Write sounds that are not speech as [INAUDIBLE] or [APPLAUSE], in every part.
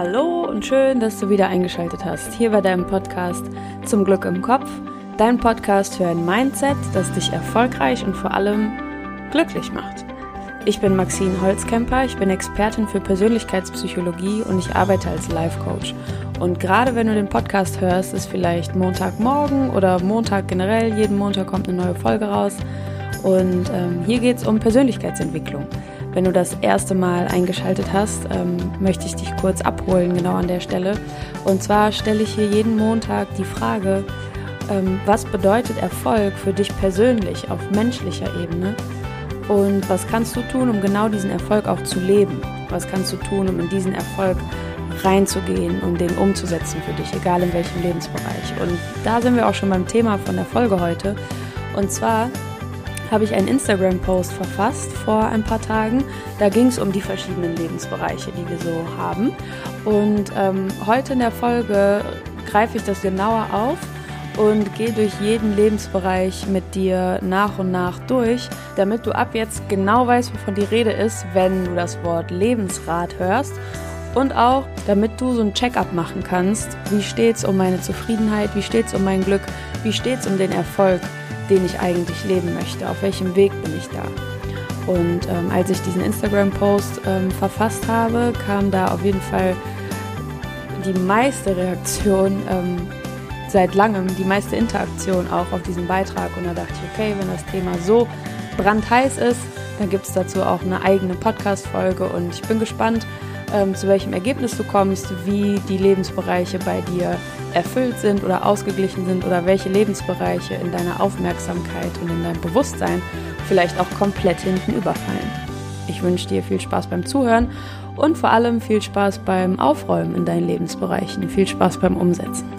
Hallo und schön, dass du wieder eingeschaltet hast. Hier bei deinem Podcast Zum Glück im Kopf. Dein Podcast für ein Mindset, das dich erfolgreich und vor allem glücklich macht. Ich bin Maxine Holzkemper, ich bin Expertin für Persönlichkeitspsychologie und ich arbeite als Life Coach. Und gerade wenn du den Podcast hörst, ist vielleicht Montagmorgen oder Montag generell, jeden Montag kommt eine neue Folge raus. Und ähm, hier geht es um Persönlichkeitsentwicklung. Wenn du das erste Mal eingeschaltet hast, ähm, möchte ich dich kurz abholen, genau an der Stelle. Und zwar stelle ich hier jeden Montag die Frage, ähm, was bedeutet Erfolg für dich persönlich auf menschlicher Ebene? Und was kannst du tun, um genau diesen Erfolg auch zu leben? Was kannst du tun, um in diesen Erfolg reinzugehen und den umzusetzen für dich, egal in welchem Lebensbereich? Und da sind wir auch schon beim Thema von der Folge heute. Und zwar habe ich einen Instagram-Post verfasst vor ein paar Tagen. Da ging es um die verschiedenen Lebensbereiche, die wir so haben. Und ähm, heute in der Folge greife ich das genauer auf und gehe durch jeden Lebensbereich mit dir nach und nach durch, damit du ab jetzt genau weißt, wovon die Rede ist, wenn du das Wort Lebensrat hörst. Und auch, damit du so ein Check-up machen kannst, wie steht es um meine Zufriedenheit, wie steht es um mein Glück, wie steht es um den Erfolg, den ich eigentlich leben möchte, auf welchem Weg bin ich da. Und ähm, als ich diesen Instagram-Post ähm, verfasst habe, kam da auf jeden Fall die meiste Reaktion ähm, seit langem die meiste Interaktion auch auf diesen Beitrag. Und da dachte ich, okay, wenn das Thema so brandheiß ist, dann gibt es dazu auch eine eigene Podcast-Folge. Und ich bin gespannt, ähm, zu welchem Ergebnis du kommst, wie die Lebensbereiche bei dir erfüllt sind oder ausgeglichen sind oder welche Lebensbereiche in deiner Aufmerksamkeit und in deinem Bewusstsein vielleicht auch komplett hinten überfallen. Ich wünsche dir viel Spaß beim Zuhören und vor allem viel Spaß beim Aufräumen in deinen Lebensbereichen, viel Spaß beim Umsetzen.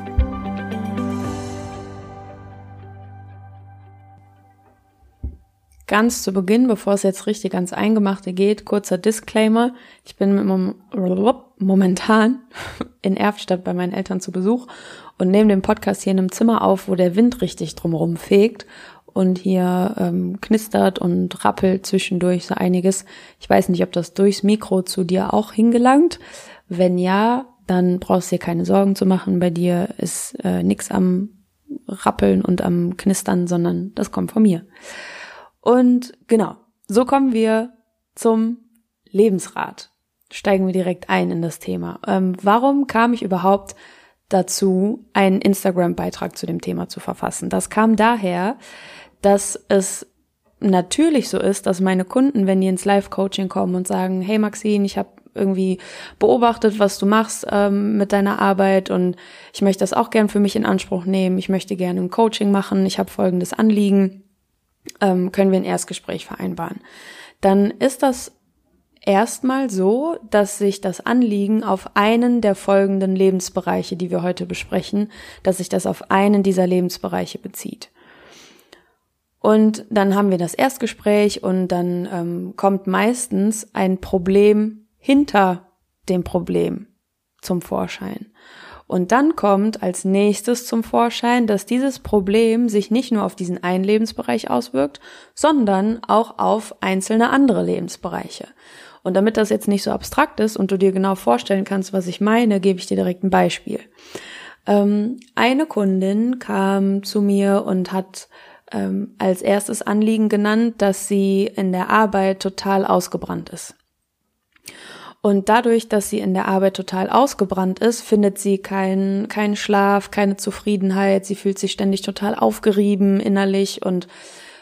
Ganz zu Beginn, bevor es jetzt richtig ans Eingemachte geht, kurzer Disclaimer. Ich bin momentan [LAUGHS] in Erftstadt bei meinen Eltern zu Besuch und nehme den Podcast hier in einem Zimmer auf, wo der Wind richtig drumherum fegt und hier ähm, knistert und rappelt zwischendurch so einiges. Ich weiß nicht, ob das durchs Mikro zu dir auch hingelangt. Wenn ja, dann brauchst du dir keine Sorgen zu machen. Bei dir ist äh, nix am Rappeln und am Knistern, sondern das kommt von mir. Und genau, so kommen wir zum Lebensrat. Steigen wir direkt ein in das Thema. Ähm, warum kam ich überhaupt dazu, einen Instagram-Beitrag zu dem Thema zu verfassen? Das kam daher, dass es natürlich so ist, dass meine Kunden, wenn die ins Live-Coaching kommen und sagen, hey Maxine, ich habe irgendwie beobachtet, was du machst ähm, mit deiner Arbeit und ich möchte das auch gern für mich in Anspruch nehmen. Ich möchte gerne ein Coaching machen. Ich habe folgendes Anliegen ähm, können wir ein Erstgespräch vereinbaren. Dann ist das erstmal so, dass sich das Anliegen auf einen der folgenden Lebensbereiche, die wir heute besprechen, dass sich das auf einen dieser Lebensbereiche bezieht. Und dann haben wir das Erstgespräch und dann ähm, kommt meistens ein Problem hinter dem Problem zum Vorschein. Und dann kommt als nächstes zum Vorschein, dass dieses Problem sich nicht nur auf diesen einen Lebensbereich auswirkt, sondern auch auf einzelne andere Lebensbereiche. Und damit das jetzt nicht so abstrakt ist und du dir genau vorstellen kannst, was ich meine, gebe ich dir direkt ein Beispiel. Ähm, eine Kundin kam zu mir und hat ähm, als erstes Anliegen genannt, dass sie in der Arbeit total ausgebrannt ist. Und dadurch, dass sie in der Arbeit total ausgebrannt ist, findet sie keinen keinen Schlaf, keine Zufriedenheit. Sie fühlt sich ständig total aufgerieben innerlich und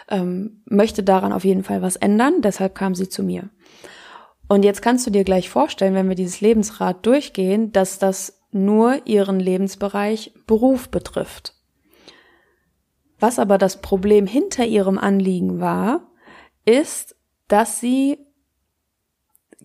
ähm, möchte daran auf jeden Fall was ändern. Deshalb kam sie zu mir. Und jetzt kannst du dir gleich vorstellen, wenn wir dieses Lebensrad durchgehen, dass das nur ihren Lebensbereich Beruf betrifft. Was aber das Problem hinter ihrem Anliegen war, ist, dass sie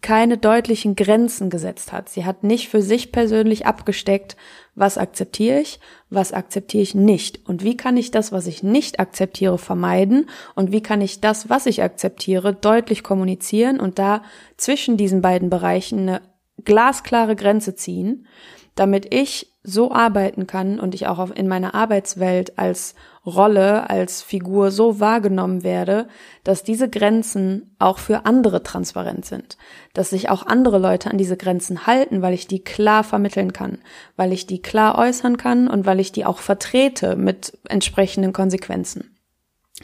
keine deutlichen Grenzen gesetzt hat. Sie hat nicht für sich persönlich abgesteckt, was akzeptiere ich, was akzeptiere ich nicht und wie kann ich das, was ich nicht akzeptiere, vermeiden und wie kann ich das, was ich akzeptiere, deutlich kommunizieren und da zwischen diesen beiden Bereichen eine glasklare Grenze ziehen, damit ich so arbeiten kann und ich auch in meiner Arbeitswelt als Rolle, als Figur so wahrgenommen werde, dass diese Grenzen auch für andere transparent sind, dass sich auch andere Leute an diese Grenzen halten, weil ich die klar vermitteln kann, weil ich die klar äußern kann und weil ich die auch vertrete mit entsprechenden Konsequenzen.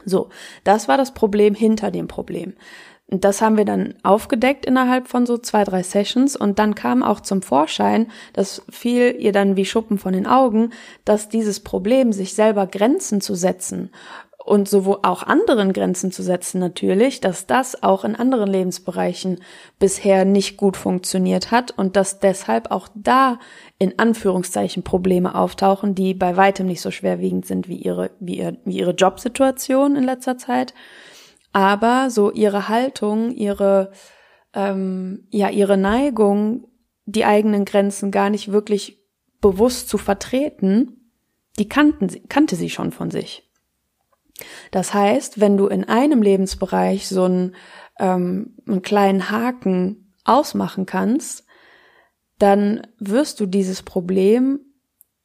So, das war das Problem hinter dem Problem. Das haben wir dann aufgedeckt innerhalb von so zwei, drei Sessions. Und dann kam auch zum Vorschein, das fiel ihr dann wie Schuppen von den Augen, dass dieses Problem, sich selber Grenzen zu setzen und sowohl auch anderen Grenzen zu setzen natürlich, dass das auch in anderen Lebensbereichen bisher nicht gut funktioniert hat und dass deshalb auch da in Anführungszeichen Probleme auftauchen, die bei weitem nicht so schwerwiegend sind wie ihre, wie, ihr, wie ihre Jobsituation in letzter Zeit aber so ihre Haltung, ihre ähm, ja ihre Neigung, die eigenen Grenzen gar nicht wirklich bewusst zu vertreten, die kannten sie, kannte sie schon von sich. Das heißt, wenn du in einem Lebensbereich so einen, ähm, einen kleinen Haken ausmachen kannst, dann wirst du dieses Problem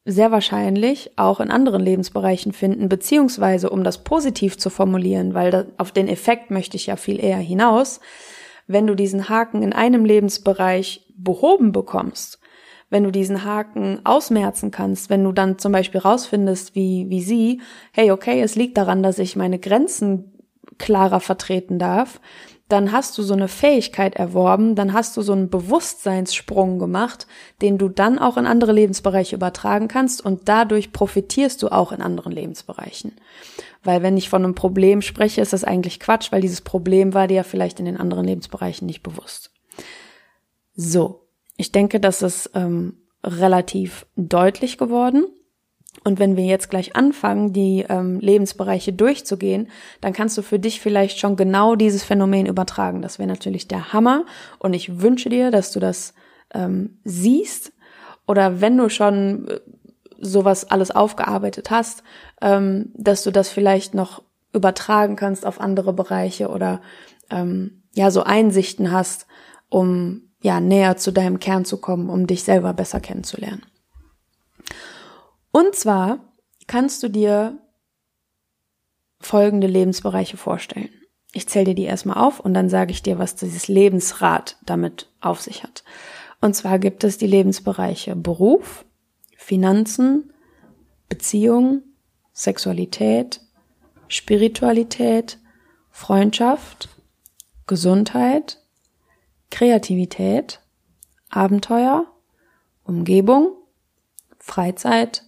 sehr wahrscheinlich auch in anderen Lebensbereichen finden, beziehungsweise um das positiv zu formulieren, weil da, auf den Effekt möchte ich ja viel eher hinaus, wenn du diesen Haken in einem Lebensbereich behoben bekommst, wenn du diesen Haken ausmerzen kannst, wenn du dann zum Beispiel rausfindest, wie, wie sie, hey, okay, es liegt daran, dass ich meine Grenzen klarer vertreten darf, dann hast du so eine Fähigkeit erworben, dann hast du so einen Bewusstseinssprung gemacht, den du dann auch in andere Lebensbereiche übertragen kannst und dadurch profitierst du auch in anderen Lebensbereichen. Weil wenn ich von einem Problem spreche, ist das eigentlich Quatsch, weil dieses Problem war dir ja vielleicht in den anderen Lebensbereichen nicht bewusst. So, ich denke, das ist ähm, relativ deutlich geworden. Und wenn wir jetzt gleich anfangen, die ähm, Lebensbereiche durchzugehen, dann kannst du für dich vielleicht schon genau dieses Phänomen übertragen. Das wäre natürlich der Hammer. Und ich wünsche dir, dass du das ähm, siehst. Oder wenn du schon äh, sowas alles aufgearbeitet hast, ähm, dass du das vielleicht noch übertragen kannst auf andere Bereiche oder ähm, ja so Einsichten hast, um ja näher zu deinem Kern zu kommen, um dich selber besser kennenzulernen. Und zwar kannst du dir folgende Lebensbereiche vorstellen. Ich zähle dir die erstmal auf und dann sage ich dir, was dieses Lebensrad damit auf sich hat. Und zwar gibt es die Lebensbereiche Beruf, Finanzen, Beziehung, Sexualität, Spiritualität, Freundschaft, Gesundheit, Kreativität, Abenteuer, Umgebung, Freizeit,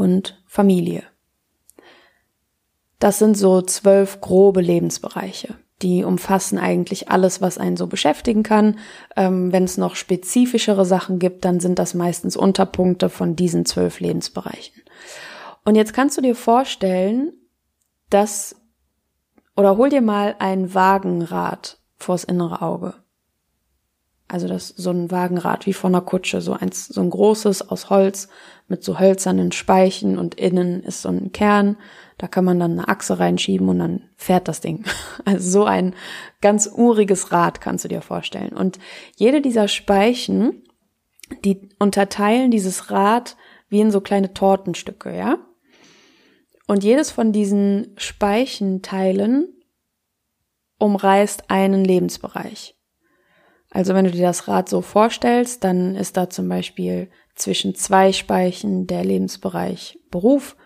und Familie. Das sind so zwölf grobe Lebensbereiche. Die umfassen eigentlich alles, was einen so beschäftigen kann. Ähm, Wenn es noch spezifischere Sachen gibt, dann sind das meistens Unterpunkte von diesen zwölf Lebensbereichen. Und jetzt kannst du dir vorstellen, dass, oder hol dir mal ein Wagenrad vors innere Auge. Also das so ein Wagenrad wie von einer Kutsche, so eins, so ein großes aus Holz mit so hölzernen Speichen und innen ist so ein Kern. Da kann man dann eine Achse reinschieben und dann fährt das Ding. [LAUGHS] Also so ein ganz uriges Rad kannst du dir vorstellen. Und jede dieser Speichen, die unterteilen dieses Rad wie in so kleine Tortenstücke, ja? Und jedes von diesen Speichenteilen umreißt einen Lebensbereich. Also wenn du dir das Rad so vorstellst, dann ist da zum Beispiel zwischen zwei Speichen der Lebensbereich Beruf,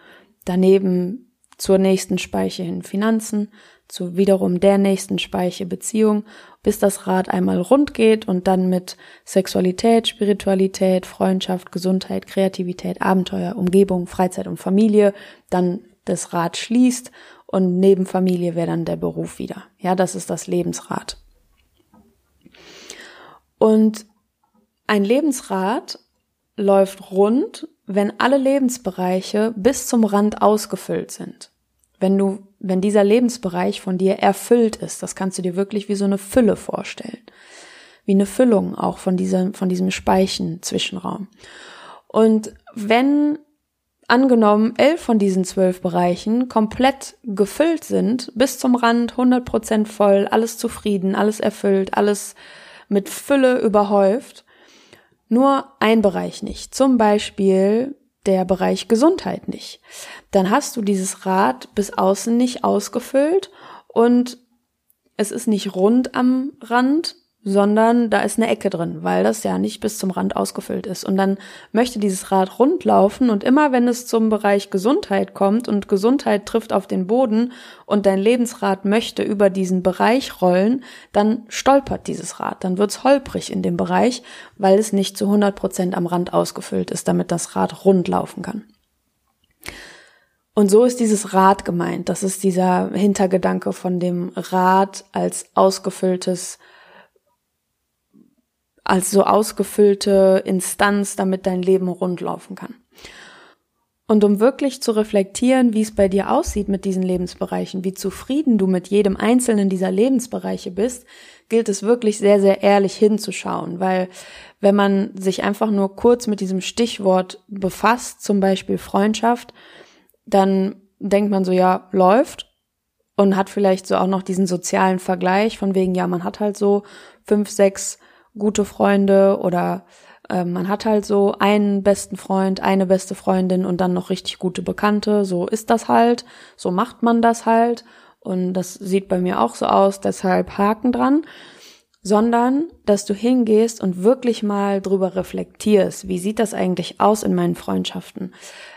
daneben zur nächsten Speiche hin Finanzen, zu wiederum der nächsten Speiche Beziehung, bis das Rad einmal rund geht und dann mit Sexualität, Spiritualität, Freundschaft, Gesundheit, Kreativität, Abenteuer, Umgebung, Freizeit und Familie dann das Rad schließt und neben Familie wäre dann der Beruf wieder. Ja, das ist das Lebensrad. Und ein Lebensrad läuft rund, wenn alle Lebensbereiche bis zum Rand ausgefüllt sind. Wenn du, wenn dieser Lebensbereich von dir erfüllt ist, das kannst du dir wirklich wie so eine Fülle vorstellen. Wie eine Füllung auch von diesem, von diesem Speichen-Zwischenraum. Und wenn angenommen elf von diesen zwölf Bereichen komplett gefüllt sind, bis zum Rand, 100 Prozent voll, alles zufrieden, alles erfüllt, alles mit Fülle überhäuft. nur ein Bereich nicht, zum Beispiel der Bereich Gesundheit nicht, dann hast du dieses Rad bis außen nicht ausgefüllt und es ist nicht rund am Rand, sondern da ist eine Ecke drin, weil das ja nicht bis zum Rand ausgefüllt ist. Und dann möchte dieses Rad rund laufen und immer wenn es zum Bereich Gesundheit kommt und Gesundheit trifft auf den Boden und dein Lebensrad möchte über diesen Bereich rollen, dann stolpert dieses Rad, dann wird's holprig in dem Bereich, weil es nicht zu 100 Prozent am Rand ausgefüllt ist, damit das Rad rund laufen kann. Und so ist dieses Rad gemeint. Das ist dieser Hintergedanke von dem Rad als ausgefülltes als so ausgefüllte Instanz, damit dein Leben rundlaufen kann. Und um wirklich zu reflektieren, wie es bei dir aussieht mit diesen Lebensbereichen, wie zufrieden du mit jedem einzelnen dieser Lebensbereiche bist, gilt es wirklich sehr, sehr ehrlich hinzuschauen, weil wenn man sich einfach nur kurz mit diesem Stichwort befasst, zum Beispiel Freundschaft, dann denkt man so, ja, läuft und hat vielleicht so auch noch diesen sozialen Vergleich von wegen, ja, man hat halt so fünf, sechs gute Freunde oder äh, man hat halt so einen besten Freund, eine beste Freundin und dann noch richtig gute Bekannte. So ist das halt, so macht man das halt und das sieht bei mir auch so aus, deshalb Haken dran. Sondern, dass du hingehst und wirklich mal drüber reflektierst. Wie sieht das eigentlich aus in meinen Freundschaften?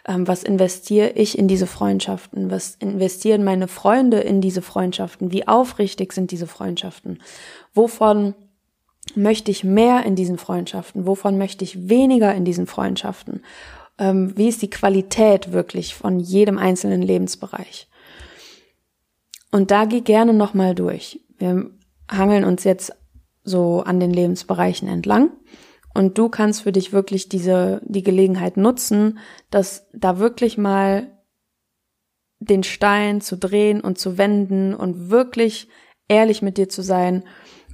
Ähm, was investiere ich in diese Freundschaften? Was investieren meine Freunde in diese Freundschaften? Wie aufrichtig sind diese Freundschaften? Wovon möchte ich mehr in diesen Freundschaften? Wovon möchte ich weniger in diesen Freundschaften? Ähm, wie ist die Qualität wirklich von jedem einzelnen Lebensbereich? Und da geh gerne nochmal durch. Wir hangeln uns jetzt so an den Lebensbereichen entlang. Und du kannst für dich wirklich diese, die Gelegenheit nutzen, dass da wirklich mal den Stein zu drehen und zu wenden und wirklich ehrlich mit dir zu sein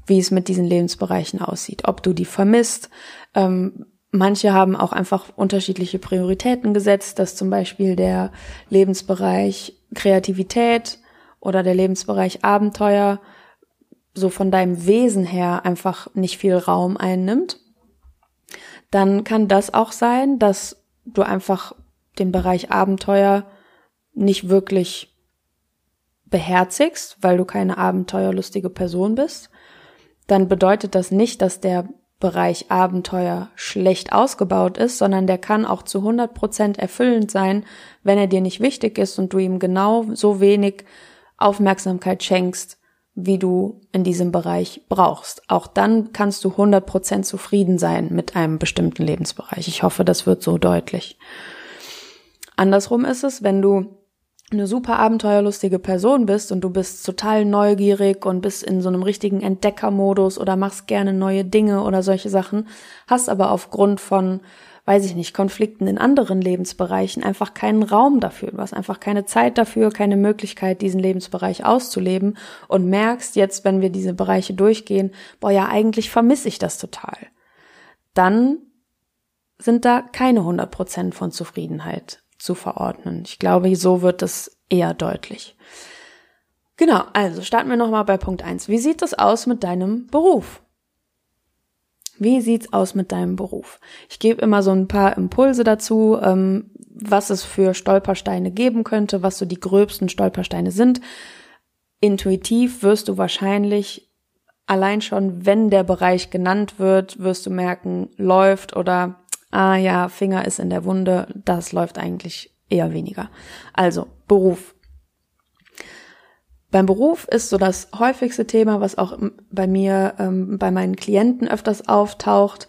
wie es mit diesen Lebensbereichen aussieht, ob du die vermisst. Ähm, manche haben auch einfach unterschiedliche Prioritäten gesetzt, dass zum Beispiel der Lebensbereich Kreativität oder der Lebensbereich Abenteuer so von deinem Wesen her einfach nicht viel Raum einnimmt. Dann kann das auch sein, dass du einfach den Bereich Abenteuer nicht wirklich beherzigst, weil du keine abenteuerlustige Person bist dann bedeutet das nicht, dass der Bereich Abenteuer schlecht ausgebaut ist, sondern der kann auch zu 100 Prozent erfüllend sein, wenn er dir nicht wichtig ist und du ihm genau so wenig Aufmerksamkeit schenkst, wie du in diesem Bereich brauchst. Auch dann kannst du 100 Prozent zufrieden sein mit einem bestimmten Lebensbereich. Ich hoffe, das wird so deutlich. Andersrum ist es, wenn du eine super abenteuerlustige Person bist und du bist total neugierig und bist in so einem richtigen Entdeckermodus oder machst gerne neue Dinge oder solche Sachen, hast aber aufgrund von, weiß ich nicht, Konflikten in anderen Lebensbereichen einfach keinen Raum dafür. Du hast einfach keine Zeit dafür, keine Möglichkeit, diesen Lebensbereich auszuleben und merkst jetzt, wenn wir diese Bereiche durchgehen, boah, ja, eigentlich vermisse ich das total. Dann sind da keine 100 Prozent von Zufriedenheit zu verordnen. Ich glaube, so wird es eher deutlich. Genau, also starten wir nochmal bei Punkt eins. Wie sieht es aus mit deinem Beruf? Wie sieht's aus mit deinem Beruf? Ich gebe immer so ein paar Impulse dazu, ähm, was es für Stolpersteine geben könnte, was so die gröbsten Stolpersteine sind. Intuitiv wirst du wahrscheinlich allein schon, wenn der Bereich genannt wird, wirst du merken, läuft oder ah ja, Finger ist in der Wunde, das läuft eigentlich eher weniger. Also, Beruf. Beim Beruf ist so das häufigste Thema, was auch bei mir, ähm, bei meinen Klienten öfters auftaucht,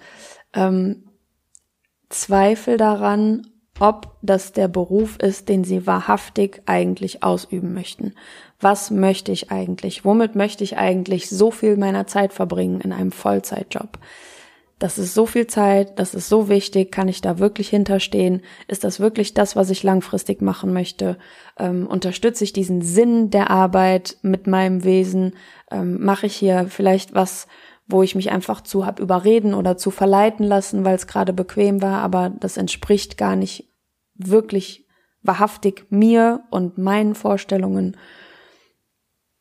ähm, Zweifel daran, ob das der Beruf ist, den sie wahrhaftig eigentlich ausüben möchten. Was möchte ich eigentlich? Womit möchte ich eigentlich so viel meiner Zeit verbringen in einem Vollzeitjob? Das ist so viel Zeit, das ist so wichtig, kann ich da wirklich hinterstehen? Ist das wirklich das, was ich langfristig machen möchte? Ähm, unterstütze ich diesen Sinn der Arbeit mit meinem Wesen? Ähm, Mache ich hier vielleicht was, wo ich mich einfach zu hab überreden oder zu verleiten lassen, weil es gerade bequem war, aber das entspricht gar nicht wirklich wahrhaftig mir und meinen Vorstellungen.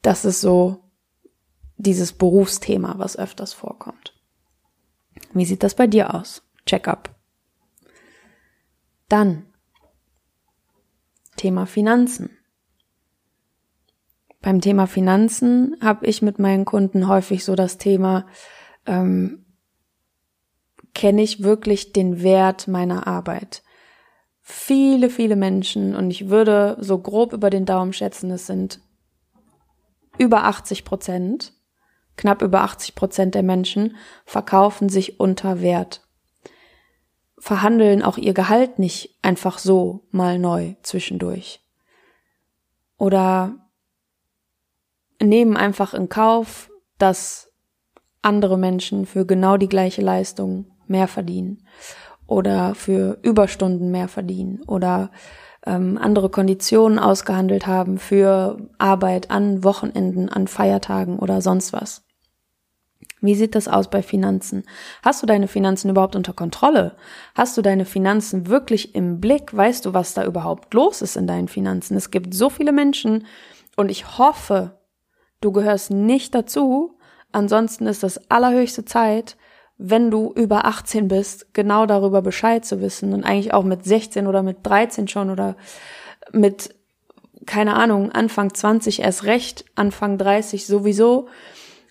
Das ist so dieses Berufsthema, was öfters vorkommt. Wie sieht das bei dir aus? Checkup. Dann Thema Finanzen. Beim Thema Finanzen habe ich mit meinen Kunden häufig so das Thema, ähm, kenne ich wirklich den Wert meiner Arbeit? Viele, viele Menschen, und ich würde so grob über den Daumen schätzen, es sind über 80 Prozent, knapp über 80 Prozent der Menschen verkaufen sich unter Wert. Verhandeln auch ihr Gehalt nicht einfach so mal neu zwischendurch. Oder nehmen einfach in Kauf, dass andere Menschen für genau die gleiche Leistung mehr verdienen oder für Überstunden mehr verdienen oder ähm, andere Konditionen ausgehandelt haben für Arbeit an Wochenenden, an Feiertagen oder sonst was. Wie sieht das aus bei Finanzen? Hast du deine Finanzen überhaupt unter Kontrolle? Hast du deine Finanzen wirklich im Blick? Weißt du, was da überhaupt los ist in deinen Finanzen? Es gibt so viele Menschen und ich hoffe, Du gehörst nicht dazu. Ansonsten ist das allerhöchste Zeit, wenn du über 18 bist, genau darüber Bescheid zu wissen und eigentlich auch mit 16 oder mit 13 schon oder mit, keine Ahnung, Anfang 20 erst recht, Anfang 30 sowieso.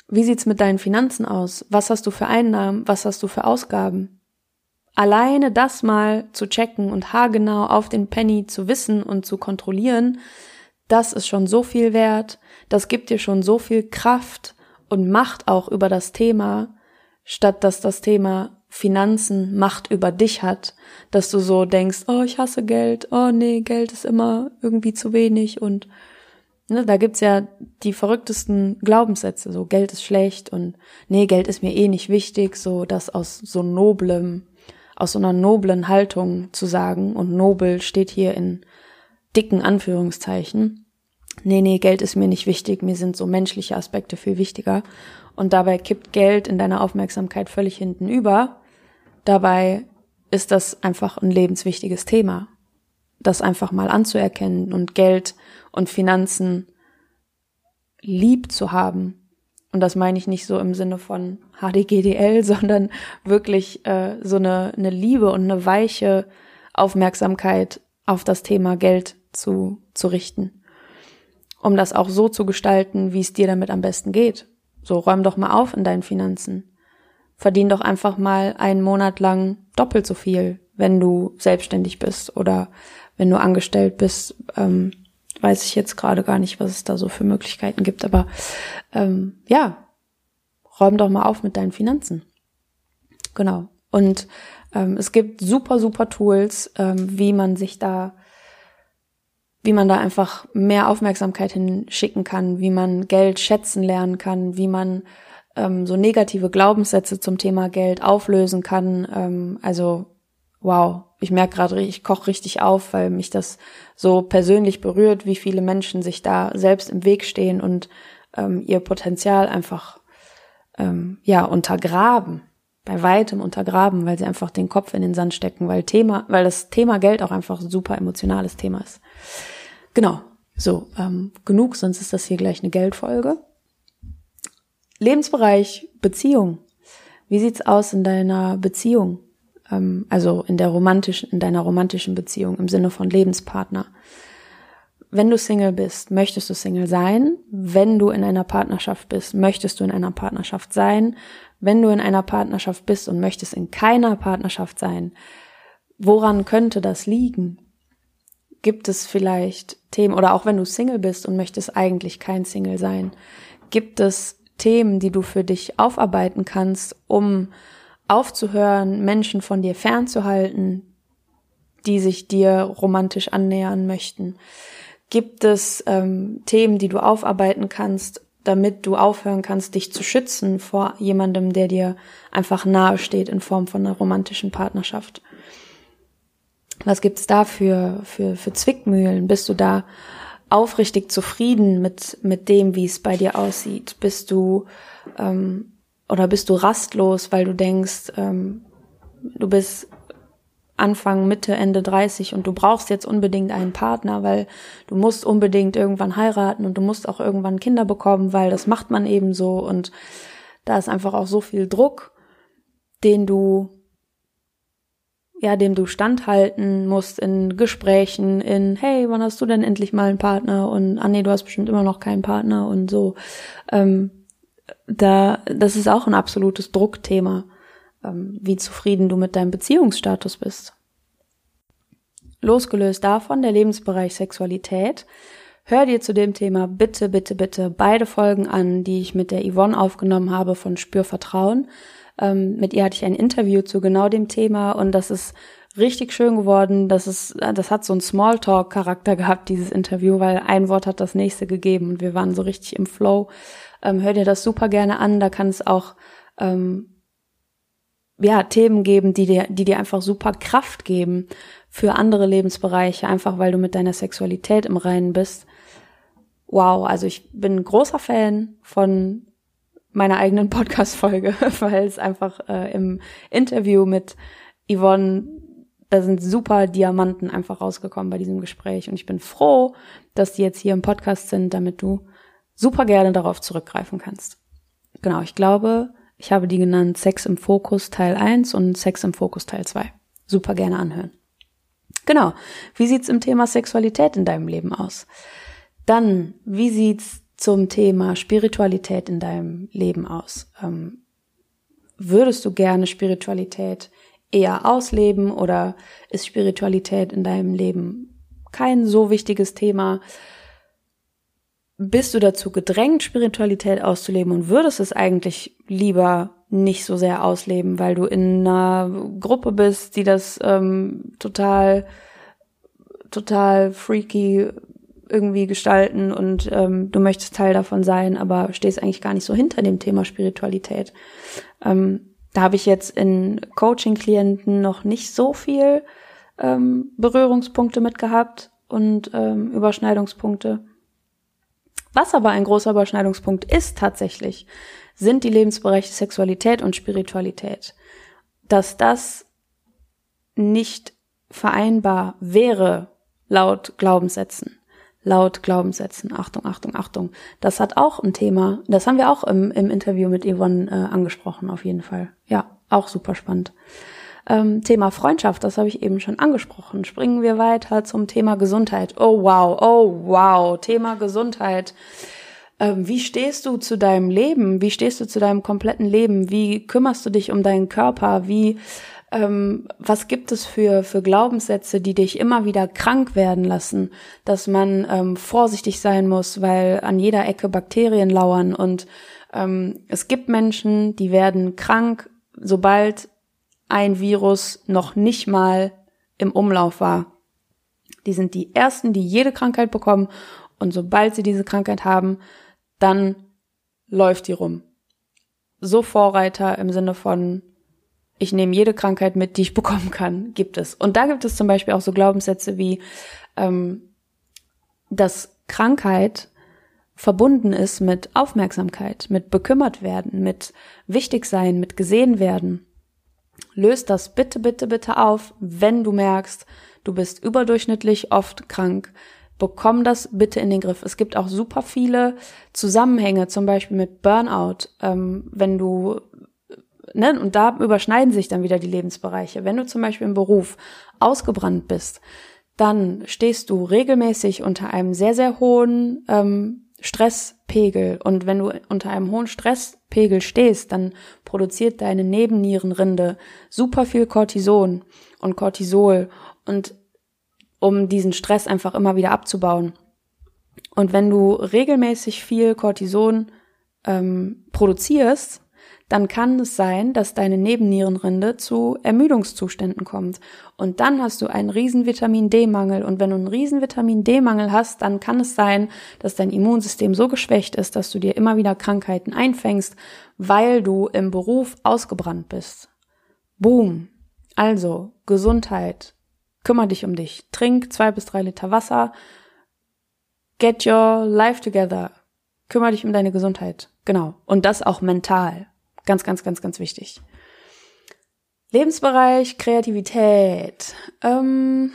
Wie sieht's mit deinen Finanzen aus? Was hast du für Einnahmen? Was hast du für Ausgaben? Alleine das mal zu checken und haargenau auf den Penny zu wissen und zu kontrollieren, das ist schon so viel wert, das gibt dir schon so viel Kraft und Macht auch über das Thema, statt dass das Thema Finanzen Macht über dich hat, dass du so denkst, oh, ich hasse Geld, oh nee, Geld ist immer irgendwie zu wenig und ne, da gibt's ja die verrücktesten Glaubenssätze, so Geld ist schlecht und nee, Geld ist mir eh nicht wichtig, so das aus so noblem, aus so einer noblen Haltung zu sagen und nobel steht hier in dicken Anführungszeichen nee, nee, Geld ist mir nicht wichtig, mir sind so menschliche Aspekte viel wichtiger. Und dabei kippt Geld in deiner Aufmerksamkeit völlig hinten über. Dabei ist das einfach ein lebenswichtiges Thema. Das einfach mal anzuerkennen und Geld und Finanzen lieb zu haben. Und das meine ich nicht so im Sinne von HDGDL, [LAUGHS] sondern wirklich äh, so eine, eine Liebe und eine weiche Aufmerksamkeit auf das Thema Geld zu, zu richten um das auch so zu gestalten, wie es dir damit am besten geht. So räum doch mal auf in deinen Finanzen. Verdien doch einfach mal einen Monat lang doppelt so viel, wenn du selbstständig bist oder wenn du angestellt bist. Ähm, weiß ich jetzt gerade gar nicht, was es da so für Möglichkeiten gibt, aber ähm, ja, räum doch mal auf mit deinen Finanzen. Genau. Und ähm, es gibt super, super Tools, ähm, wie man sich da wie man da einfach mehr Aufmerksamkeit hinschicken kann, wie man Geld schätzen lernen kann, wie man ähm, so negative Glaubenssätze zum Thema Geld auflösen kann. Ähm, also wow, ich merke gerade, ich koche richtig auf, weil mich das so persönlich berührt, wie viele Menschen sich da selbst im Weg stehen und ähm, ihr Potenzial einfach ähm, ja untergraben, bei weitem untergraben, weil sie einfach den Kopf in den Sand stecken, weil Thema, weil das Thema Geld auch einfach ein super emotionales Thema ist. Genau. So, ähm, genug, sonst ist das hier gleich eine Geldfolge. Lebensbereich Beziehung. Wie sieht's aus in deiner Beziehung? Ähm, also in der romantischen, in deiner romantischen Beziehung im Sinne von Lebenspartner. Wenn du Single bist, möchtest du Single sein. Wenn du in einer Partnerschaft bist, möchtest du in einer Partnerschaft sein. Wenn du in einer Partnerschaft bist und möchtest in keiner Partnerschaft sein, woran könnte das liegen? Gibt es vielleicht Themen, oder auch wenn du Single bist und möchtest eigentlich kein Single sein, gibt es Themen, die du für dich aufarbeiten kannst, um aufzuhören, Menschen von dir fernzuhalten, die sich dir romantisch annähern möchten? Gibt es ähm, Themen, die du aufarbeiten kannst, damit du aufhören kannst, dich zu schützen vor jemandem, der dir einfach nahe steht in Form von einer romantischen Partnerschaft? Was gibt's da für, für, für Zwickmühlen? Bist du da aufrichtig zufrieden mit, mit dem, wie es bei dir aussieht? Bist du, ähm, oder bist du rastlos, weil du denkst, ähm, du bist Anfang, Mitte, Ende 30 und du brauchst jetzt unbedingt einen Partner, weil du musst unbedingt irgendwann heiraten und du musst auch irgendwann Kinder bekommen, weil das macht man eben so und da ist einfach auch so viel Druck, den du ja, dem du standhalten musst in Gesprächen, in, hey, wann hast du denn endlich mal einen Partner? Und, ah nee, du hast bestimmt immer noch keinen Partner und so. Ähm, da, das ist auch ein absolutes Druckthema, wie zufrieden du mit deinem Beziehungsstatus bist. Losgelöst davon, der Lebensbereich Sexualität, hör dir zu dem Thema bitte, bitte, bitte beide Folgen an, die ich mit der Yvonne aufgenommen habe von Spürvertrauen. Ähm, mit ihr hatte ich ein Interview zu genau dem Thema und das ist richtig schön geworden. Das ist, das hat so einen Smalltalk-Charakter gehabt, dieses Interview, weil ein Wort hat das nächste gegeben und wir waren so richtig im Flow. Ähm, hör dir das super gerne an. Da kann es auch ähm, ja Themen geben, die dir, die dir einfach super Kraft geben für andere Lebensbereiche, einfach weil du mit deiner Sexualität im Reinen bist. Wow, also ich bin ein großer Fan von meiner eigenen [LAUGHS] Podcast-Folge, weil es einfach äh, im Interview mit Yvonne, da sind super Diamanten einfach rausgekommen bei diesem Gespräch. Und ich bin froh, dass die jetzt hier im Podcast sind, damit du super gerne darauf zurückgreifen kannst. Genau, ich glaube, ich habe die genannt Sex im Fokus Teil 1 und Sex im Fokus Teil 2. Super gerne anhören. Genau. Wie sieht's im Thema Sexualität in deinem Leben aus? Dann, wie sieht's zum Thema Spiritualität in deinem Leben aus? Ähm, würdest du gerne Spiritualität eher ausleben oder ist Spiritualität in deinem Leben kein so wichtiges Thema? Bist du dazu gedrängt, Spiritualität auszuleben und würdest es eigentlich lieber nicht so sehr ausleben, weil du in einer Gruppe bist, die das ähm, total, total freaky irgendwie gestalten und ähm, du möchtest Teil davon sein, aber stehst eigentlich gar nicht so hinter dem Thema Spiritualität. Ähm, da habe ich jetzt in Coaching-Klienten noch nicht so viel ähm, Berührungspunkte mit gehabt und ähm, Überschneidungspunkte. Was aber ein großer Überschneidungspunkt ist tatsächlich, sind die Lebensbereiche Sexualität und Spiritualität. Dass das nicht vereinbar wäre laut Glaubenssätzen laut Glaubenssätzen. Achtung, Achtung, Achtung. Das hat auch ein Thema. Das haben wir auch im, im Interview mit Yvonne äh, angesprochen, auf jeden Fall. Ja, auch super spannend. Ähm, Thema Freundschaft, das habe ich eben schon angesprochen. Springen wir weiter zum Thema Gesundheit. Oh wow, oh wow, Thema Gesundheit. Ähm, wie stehst du zu deinem Leben? Wie stehst du zu deinem kompletten Leben? Wie kümmerst du dich um deinen Körper? Wie ähm, was gibt es für, für Glaubenssätze, die dich immer wieder krank werden lassen, dass man ähm, vorsichtig sein muss, weil an jeder Ecke Bakterien lauern und ähm, es gibt Menschen, die werden krank, sobald ein Virus noch nicht mal im Umlauf war. Die sind die ersten, die jede Krankheit bekommen und sobald sie diese Krankheit haben, dann läuft die rum. So Vorreiter im Sinne von ich nehme jede Krankheit mit, die ich [LAUGHS] bekommen kann, gibt es. Und da gibt es zum Beispiel auch so Glaubenssätze wie, ähm, dass Krankheit verbunden ist mit Aufmerksamkeit, mit bekümmert werden, mit wichtig sein, mit gesehen werden. Löst das bitte, bitte, bitte auf, wenn du merkst, du bist überdurchschnittlich oft krank. Bekomm das bitte in den Griff. Es gibt auch super viele Zusammenhänge, zum Beispiel mit Burnout. Ähm, wenn du ne, und da überschneiden sich dann wieder die Lebensbereiche. Wenn du zum Beispiel im Beruf ausgebrannt bist, dann stehst du regelmäßig unter einem sehr, sehr hohen ähm, Stresspegel. Und wenn du unter einem hohen Stresspegel stehst, dann produziert deine Nebennierenrinde super viel Cortison und Cortisol und um diesen Stress einfach immer wieder abzubauen. Und wenn du regelmäßig viel Cortison ähm, produzierst, dann kann es sein, dass deine Nebennierenrinde zu Ermüdungszuständen kommt. Und dann hast du einen riesen Vitamin D-Mangel. Und wenn du einen riesen Vitamin D-Mangel hast, dann kann es sein, dass dein Immunsystem so geschwächt ist, dass du dir immer wieder Krankheiten einfängst, weil du im Beruf ausgebrannt bist. Boom. Also, Gesundheit. Kümmer dich um dich. Trink zwei bis drei Liter Wasser. Get your life together. Kümmer dich um deine Gesundheit. Genau. Und das auch mental. Ganz, ganz, ganz, ganz wichtig. Lebensbereich Kreativität. Ähm,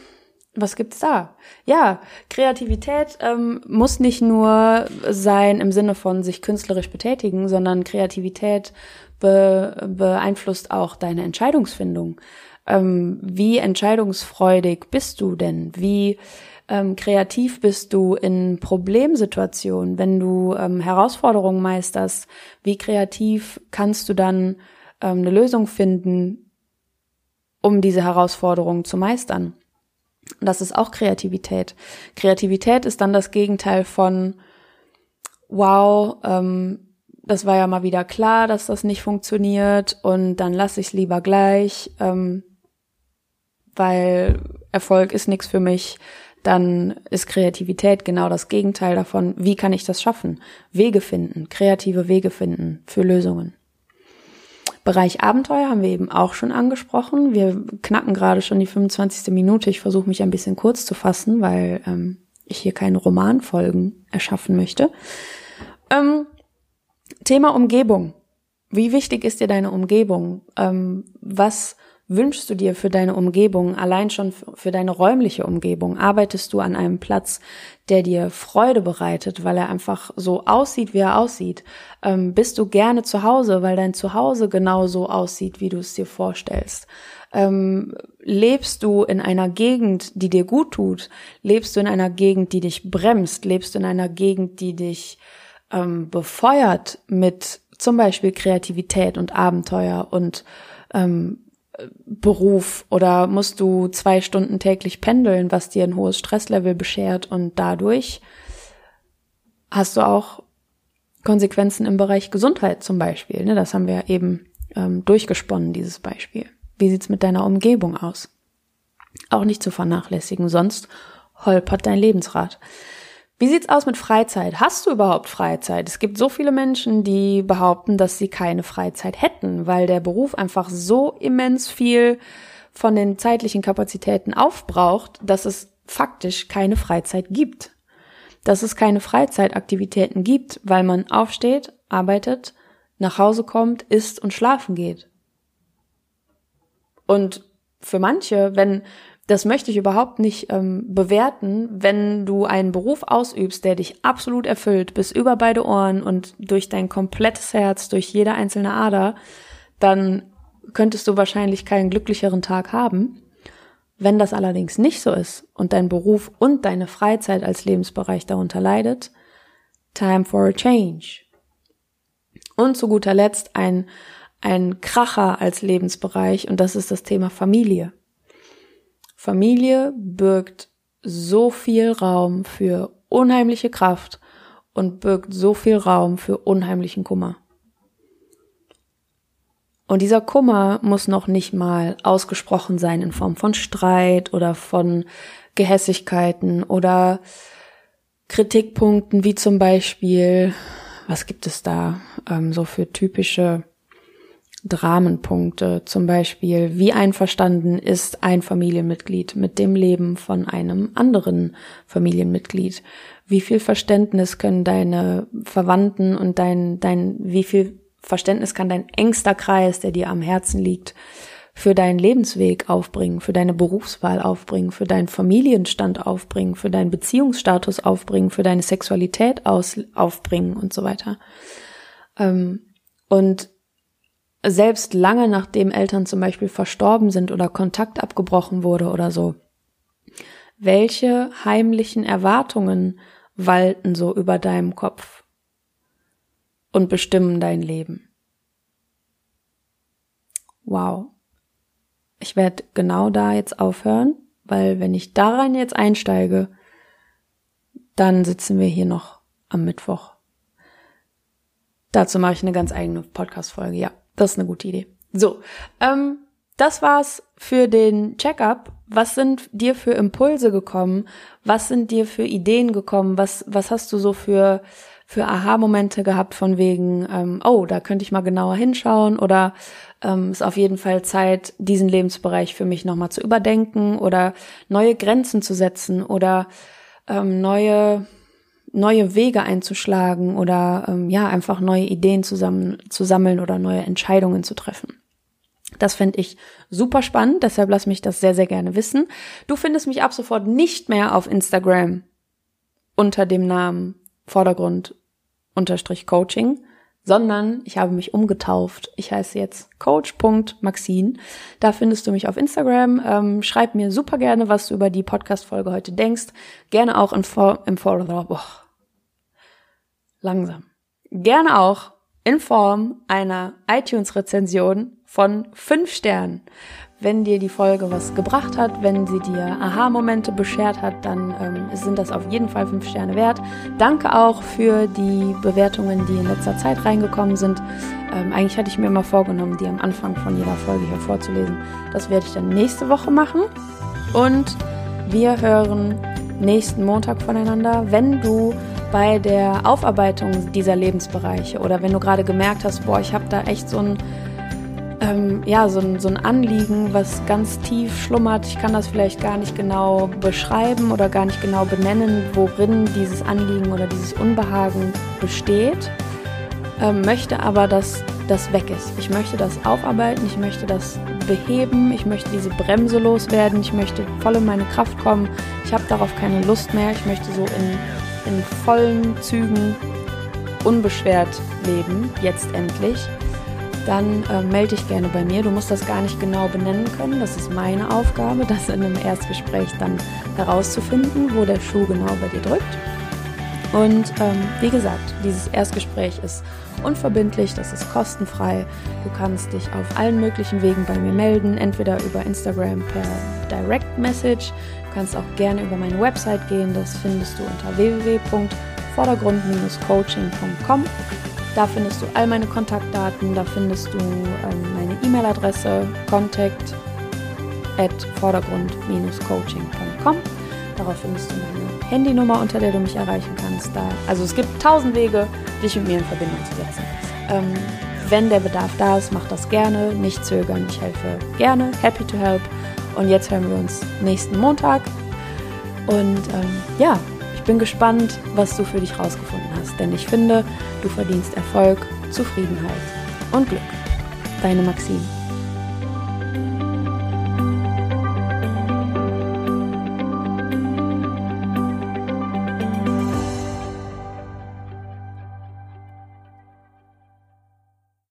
was gibt's da? Ja, Kreativität ähm, muss nicht nur sein im Sinne von sich künstlerisch betätigen, sondern Kreativität be beeinflusst auch deine Entscheidungsfindung. Ähm, wie entscheidungsfreudig bist du denn? Wie ähm, kreativ bist du in Problemsituationen, wenn du ähm, Herausforderungen meisterst? Wie kreativ kannst du dann ähm, eine Lösung finden, um diese Herausforderungen zu meistern? Das ist auch Kreativität. Kreativität ist dann das Gegenteil von wow, ähm, das war ja mal wieder klar, dass das nicht funktioniert und dann lasse ich es lieber gleich, ähm, weil Erfolg ist nichts für mich dann ist Kreativität genau das Gegenteil davon. Wie kann ich das schaffen? Wege finden, kreative Wege finden für Lösungen. Bereich Abenteuer haben wir eben auch schon angesprochen. Wir knacken gerade schon die 25. Minute. Ich versuche mich ein bisschen kurz zu fassen, weil ähm, ich hier keine Romanfolgen erschaffen möchte. Ähm, Thema Umgebung. Wie wichtig ist dir deine Umgebung? Ähm, was wünschst du dir für deine Umgebung, allein schon für deine räumliche Umgebung? Arbeitest du an einem Platz, der dir Freude bereitet, weil er einfach so aussieht, wie er aussieht? Ähm, bist du gerne zu Hause, weil dein Zuhause genau so aussieht, wie du es dir vorstellst? Ähm, lebst du in einer Gegend, die dir gut tut? Lebst du in einer Gegend, die dich bremst? Lebst du in einer Gegend, die dich ähm, befeuert mit zum Beispiel Kreativität und Abenteuer und ähm, Beruf oder musst du zwei Stunden täglich pendeln, was dir ein hohes Stresslevel beschert und dadurch hast du auch Konsequenzen im Bereich Gesundheit zum Beispiel. Ne? Das haben wir eben ähm, durchgesponnen, dieses Beispiel. Wie sieht's mit deiner Umgebung aus? Auch nicht zu vernachlässigen, sonst holpert dein Lebensrad. Wie sieht's aus mit Freizeit? Hast du überhaupt Freizeit? Es gibt so viele Menschen, die behaupten, dass sie keine Freizeit hätten, weil der Beruf einfach so immens viel von den zeitlichen Kapazitäten aufbraucht, dass es faktisch keine Freizeit gibt. Dass es keine Freizeitaktivitäten gibt, weil man aufsteht, arbeitet, nach Hause kommt, isst und schlafen geht. Und für manche, wenn das möchte ich überhaupt nicht ähm, bewerten, wenn du einen Beruf ausübst, der dich absolut erfüllt, bis über beide Ohren und durch dein komplettes Herz, durch jede einzelne Ader, dann könntest du wahrscheinlich keinen glücklicheren Tag haben. Wenn das allerdings nicht so ist und dein Beruf und deine Freizeit als Lebensbereich darunter leidet, time for a change. Und zu guter Letzt ein, ein Kracher als Lebensbereich und das ist das Thema Familie. Familie birgt so viel Raum für unheimliche Kraft und birgt so viel Raum für unheimlichen Kummer. Und dieser Kummer muss noch nicht mal ausgesprochen sein in Form von Streit oder von Gehässigkeiten oder Kritikpunkten, wie zum Beispiel, was gibt es da ähm, so für typische Dramenpunkte, zum Beispiel, wie einverstanden ist ein Familienmitglied mit dem Leben von einem anderen Familienmitglied? Wie viel Verständnis können deine Verwandten und dein, dein, wie viel Verständnis kann dein engster Kreis, der dir am Herzen liegt, für deinen Lebensweg aufbringen, für deine Berufswahl aufbringen, für deinen Familienstand aufbringen, für deinen Beziehungsstatus aufbringen, für deine Sexualität aus, aufbringen und so weiter. Ähm, und selbst lange nachdem Eltern zum Beispiel verstorben sind oder Kontakt abgebrochen wurde oder so. Welche heimlichen Erwartungen walten so über deinem Kopf und bestimmen dein Leben? Wow. Ich werde genau da jetzt aufhören, weil wenn ich daran jetzt einsteige, dann sitzen wir hier noch am Mittwoch. Dazu mache ich eine ganz eigene Podcast-Folge, ja. Das ist eine gute Idee. So, ähm, das war's für den Checkup. Was sind dir für Impulse gekommen? Was sind dir für Ideen gekommen? Was, was hast du so für, für Aha-Momente gehabt von wegen, ähm, oh, da könnte ich mal genauer hinschauen oder ähm, ist auf jeden Fall Zeit, diesen Lebensbereich für mich nochmal zu überdenken oder neue Grenzen zu setzen oder ähm, neue neue Wege einzuschlagen oder ähm, ja, einfach neue Ideen zusammen zu sammeln oder neue Entscheidungen zu treffen. Das fände ich super spannend, deshalb lass mich das sehr, sehr gerne wissen. Du findest mich ab sofort nicht mehr auf Instagram unter dem Namen Vordergrund Coaching, sondern ich habe mich umgetauft. Ich heiße jetzt coach.maxine. Da findest du mich auf Instagram. Ähm, schreib mir super gerne, was du über die Podcast-Folge heute denkst. Gerne auch in Form, im Form, langsam. Gerne auch in Form einer iTunes-Rezension von fünf Sternen. Wenn dir die Folge was gebracht hat, wenn sie dir Aha-Momente beschert hat, dann ähm, sind das auf jeden Fall fünf Sterne wert. Danke auch für die Bewertungen, die in letzter Zeit reingekommen sind. Ähm, eigentlich hatte ich mir immer vorgenommen, die am Anfang von jeder Folge hier vorzulesen. Das werde ich dann nächste Woche machen. Und wir hören nächsten Montag voneinander. Wenn du bei der Aufarbeitung dieser Lebensbereiche oder wenn du gerade gemerkt hast, boah, ich habe da echt so ein ähm, ja, so ein, so ein Anliegen, was ganz tief schlummert. Ich kann das vielleicht gar nicht genau beschreiben oder gar nicht genau benennen, worin dieses Anliegen oder dieses Unbehagen besteht, ähm, möchte aber, dass das weg ist. Ich möchte das aufarbeiten, ich möchte das beheben, ich möchte diese Bremse loswerden, ich möchte voll in meine Kraft kommen. Ich habe darauf keine Lust mehr, ich möchte so in, in vollen Zügen unbeschwert leben, jetzt endlich dann äh, melde dich gerne bei mir. Du musst das gar nicht genau benennen können. Das ist meine Aufgabe, das in einem Erstgespräch dann herauszufinden, wo der Schuh genau bei dir drückt. Und ähm, wie gesagt, dieses Erstgespräch ist unverbindlich, das ist kostenfrei. Du kannst dich auf allen möglichen Wegen bei mir melden, entweder über Instagram per Direct Message. Du kannst auch gerne über meine Website gehen, das findest du unter www.vordergrund-coaching.com. Da findest du all meine Kontaktdaten, da findest du ähm, meine E-Mail-Adresse, contact at vordergrund-coaching.com. Darauf findest du meine Handynummer, unter der du mich erreichen kannst. Da, also es gibt tausend Wege, dich mit mir in Verbindung zu setzen. Ähm, wenn der Bedarf da ist, mach das gerne, nicht zögern. Ich helfe gerne, happy to help. Und jetzt hören wir uns nächsten Montag. Und ähm, ja, bin gespannt, was du für dich rausgefunden hast. Denn ich finde, Du verdienst Erfolg, Zufriedenheit und Glück. Deine Maxine.